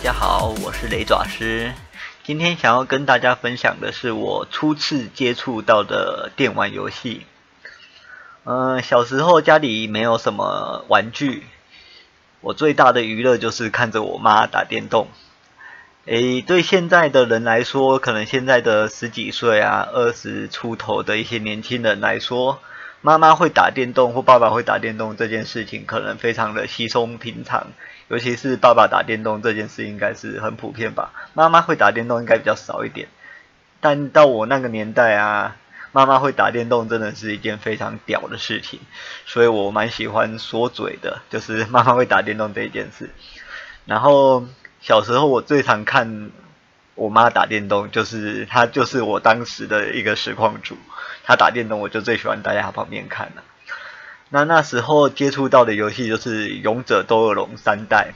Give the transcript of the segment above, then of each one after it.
大家好，我是雷爪师。今天想要跟大家分享的是我初次接触到的电玩游戏。嗯，小时候家里没有什么玩具，我最大的娱乐就是看着我妈打电动。诶，对现在的人来说，可能现在的十几岁啊、二十出头的一些年轻人来说，妈妈会打电动或爸爸会打电动这件事情，可能非常的稀松平常。尤其是爸爸打电动这件事，应该是很普遍吧。妈妈会打电动应该比较少一点。但到我那个年代啊，妈妈会打电动真的是一件非常屌的事情，所以我蛮喜欢说嘴的，就是 妈妈会打电动这一件事。然后小时候我最常看我妈打电动，就是她就是我当时的一个实况主，她打电动我就最喜欢待在她旁边看了。那那时候接触到的游戏就是《勇者斗恶龙》三代，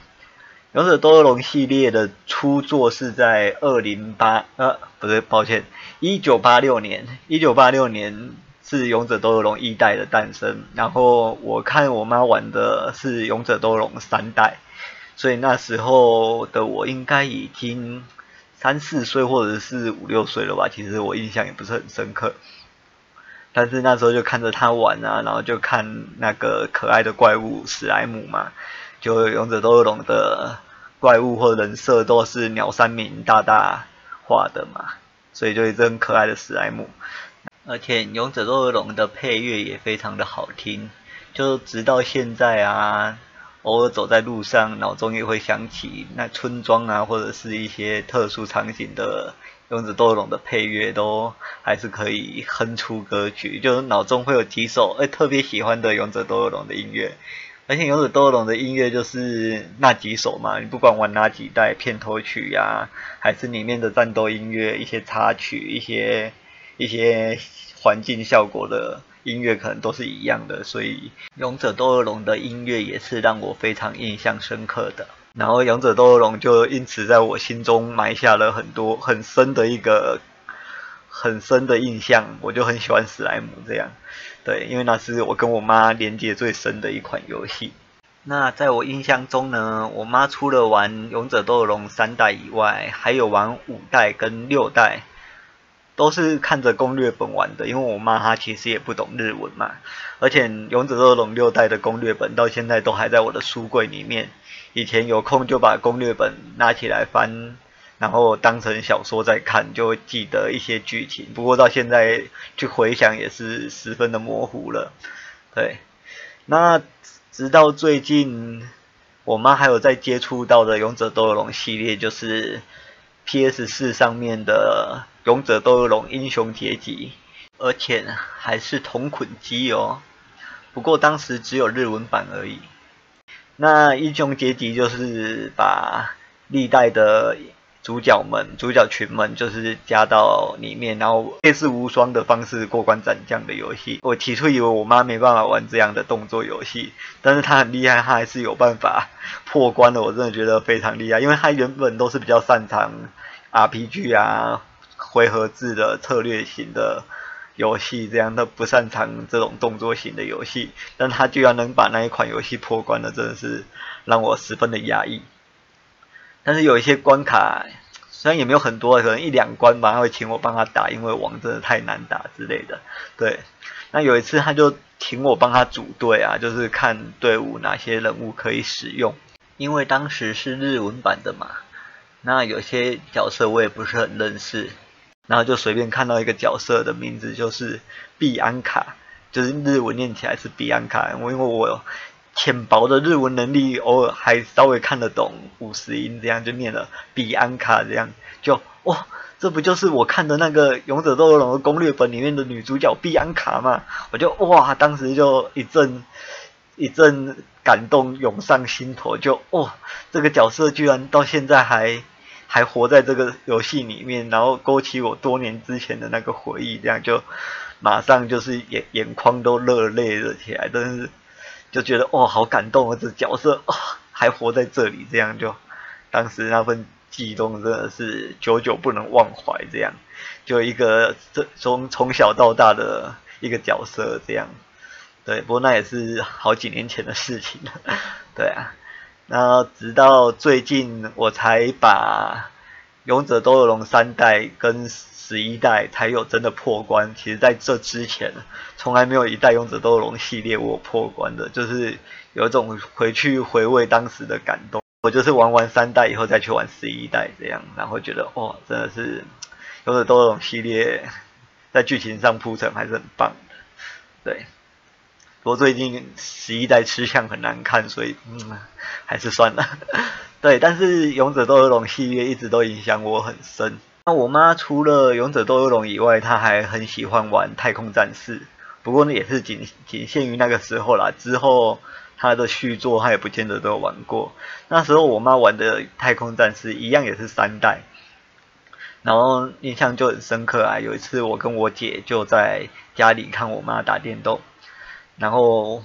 《勇者斗恶龙》系列的初作是在二零八呃，不对，抱歉，一九八六年，一九八六年是《勇者斗恶龙》一代的诞生。然后我看我妈玩的是《勇者斗恶龙》三代，所以那时候的我应该已经三四岁或者是五六岁了吧，其实我印象也不是很深刻。但是那时候就看着他玩啊，然后就看那个可爱的怪物史莱姆嘛，就勇者斗恶龙的怪物或人设都是鸟山明大大画的嘛，所以就一只很可爱的史莱姆。而且勇者斗恶龙的配乐也非常的好听，就直到现在啊，偶尔走在路上，脑中也会想起那村庄啊，或者是一些特殊场景的。勇者斗恶龙的配乐都还是可以哼出歌曲，就是脑中会有几首哎特别喜欢的勇者斗恶龙的音乐，而且勇者斗恶龙的音乐就是那几首嘛，你不管玩哪几代片头曲呀，还是里面的战斗音乐、一些插曲、一些一些环境效果的音乐，可能都是一样的，所以勇者斗恶龙的音乐也是让我非常印象深刻的。然后《勇者斗恶龙》就因此在我心中埋下了很多很深的一个很深的印象，我就很喜欢史莱姆这样，对，因为那是我跟我妈连接最深的一款游戏。那在我印象中呢，我妈除了玩《勇者斗恶龙》三代以外，还有玩五代跟六代，都是看着攻略本玩的，因为我妈她其实也不懂日文嘛，而且《勇者斗龙》六代的攻略本到现在都还在我的书柜里面。以前有空就把攻略本拿起来翻，然后当成小说在看，就会记得一些剧情。不过到现在去回想也是十分的模糊了。对，那直到最近，我妈还有在接触到的《勇者斗龙》系列，就是 PS 四上面的《勇者斗恶龙英雄结集》，而且还是同捆机哦。不过当时只有日文版而已。那英雄结集就是把历代的主角们、主角群们，就是加到里面，然后类似无双的方式过关斩将的游戏。我起初以为我妈没办法玩这样的动作游戏，但是她很厉害，她还是有办法 破关的。我真的觉得非常厉害，因为她原本都是比较擅长 RPG 啊、回合制的策略型的。游戏这样，的不擅长这种动作型的游戏，但他居然能把那一款游戏破关了，真的是让我十分的压抑。但是有一些关卡，虽然也没有很多，可能一两关吧，他会请我帮他打，因为王真的太难打之类的。对，那有一次他就请我帮他组队啊，就是看队伍哪些人物可以使用，因为当时是日文版的嘛，那有些角色我也不是很认识。然后就随便看到一个角色的名字，就是碧安卡，就是日文念起来是碧安卡。因为我浅薄的日文能力，偶尔还稍微看得懂五十音，这样就念了碧安卡，这样就哇，这不就是我看的那个《勇者斗恶龙》的攻略本里面的女主角碧安卡吗？我就哇，当时就一阵一阵感动涌上心头，就哇，这个角色居然到现在还。还活在这个游戏里面，然后勾起我多年之前的那个回忆，这样就马上就是眼眼眶都热泪了起来，真是就觉得哇，好感动啊！这角色啊 还活在这里，这样就当时那份激动真的是久久不能忘怀。这样就一个这从从小到大的一个角色，这样对，不过那也是好几年前的事情了，对啊。那直到最近我才把勇者斗恶龙三代跟十一代才有真的破关。其实在这之前，从来没有一代勇者斗恶龙系列我破关的，就是有一种回去回味当时的感动。我就是玩完三代以后再去玩十一代这样，然后觉得哇，真的是勇者斗恶龙系列在剧情上铺陈还是很棒的，对。不过最近十一代吃相很难看，所以嗯，还是算了。对，但是勇者斗恶龙系列一直都影响我很深。那我妈除了勇者斗恶龙以外，她还很喜欢玩太空战士。不过呢，也是仅仅限于那个时候啦。之后她的续作，她也不见得都有玩过。那时候我妈玩的太空战士一样也是三代，然后印象就很深刻啊。有一次我跟我姐就在家里看我妈打电动。然后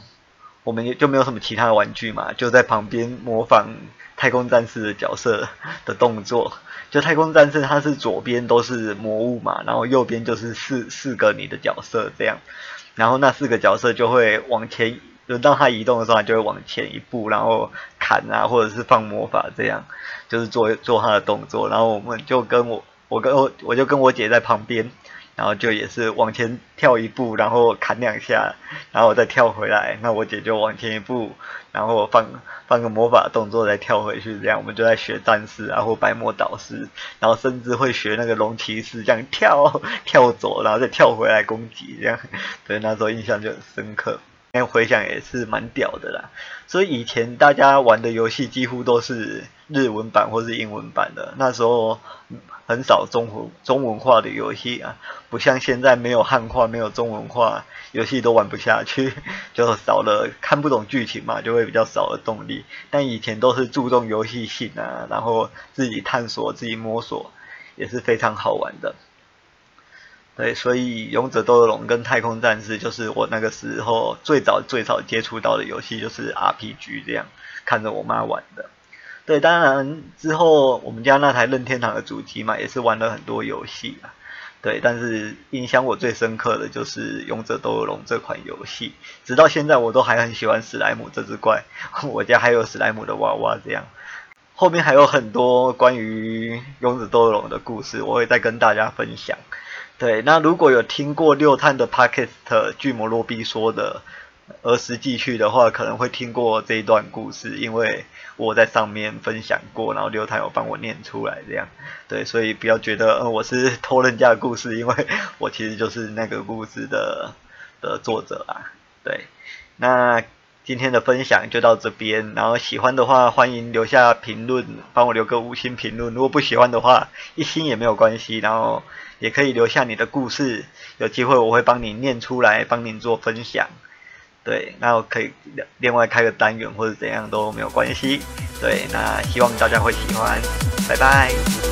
我们也就没有什么其他的玩具嘛，就在旁边模仿太空战士的角色的动作。就太空战士，它是左边都是魔物嘛，然后右边就是四四个你的角色这样。然后那四个角色就会往前，轮到他移动的时候，他就会往前一步，然后砍啊，或者是放魔法这样，就是做做他的动作。然后我们就跟我我跟我我就跟我姐在旁边。然后就也是往前跳一步，然后砍两下，然后再跳回来。那我姐就往前一步，然后放放个魔法动作再跳回去。这样我们就在学战士啊，或白魔导师，然后甚至会学那个龙骑士这样跳跳走，然后再跳回来攻击。这样对那时候印象就很深刻。现在回想也是蛮屌的啦。所以以前大家玩的游戏几乎都是日文版或是英文版的，那时候。很少中文中文化的游戏啊，不像现在没有汉化、没有中文化，游戏都玩不下去，就少了看不懂剧情嘛，就会比较少了动力。但以前都是注重游戏性啊，然后自己探索、自己摸索，也是非常好玩的。对，所以《勇者斗恶龙》跟《太空战士》就是我那个时候最早最早接触到的游戏，就是 RPG 这样，看着我妈玩的。对，当然之后我们家那台任天堂的主机嘛，也是玩了很多游戏啊。对，但是印象我最深刻的就是《勇者斗恶龙》这款游戏，直到现在我都还很喜欢史莱姆这只怪，我家还有史莱姆的娃娃这样。后面还有很多关于《勇者斗恶龙》的故事，我会再跟大家分享。对，那如果有听过六探的 Podcast 巨魔洛比说的。儿时记去的话，可能会听过这一段故事，因为我在上面分享过，然后刘太有帮我念出来，这样，对，所以不要觉得呃我是偷人家的故事，因为我其实就是那个故事的的作者啊，对，那今天的分享就到这边，然后喜欢的话欢迎留下评论，帮我留个五星评论，如果不喜欢的话，一星也没有关系，然后也可以留下你的故事，有机会我会帮你念出来，帮您做分享。对，那我可以另外开个单元或者怎样都没有关系。对，那希望大家会喜欢，拜拜。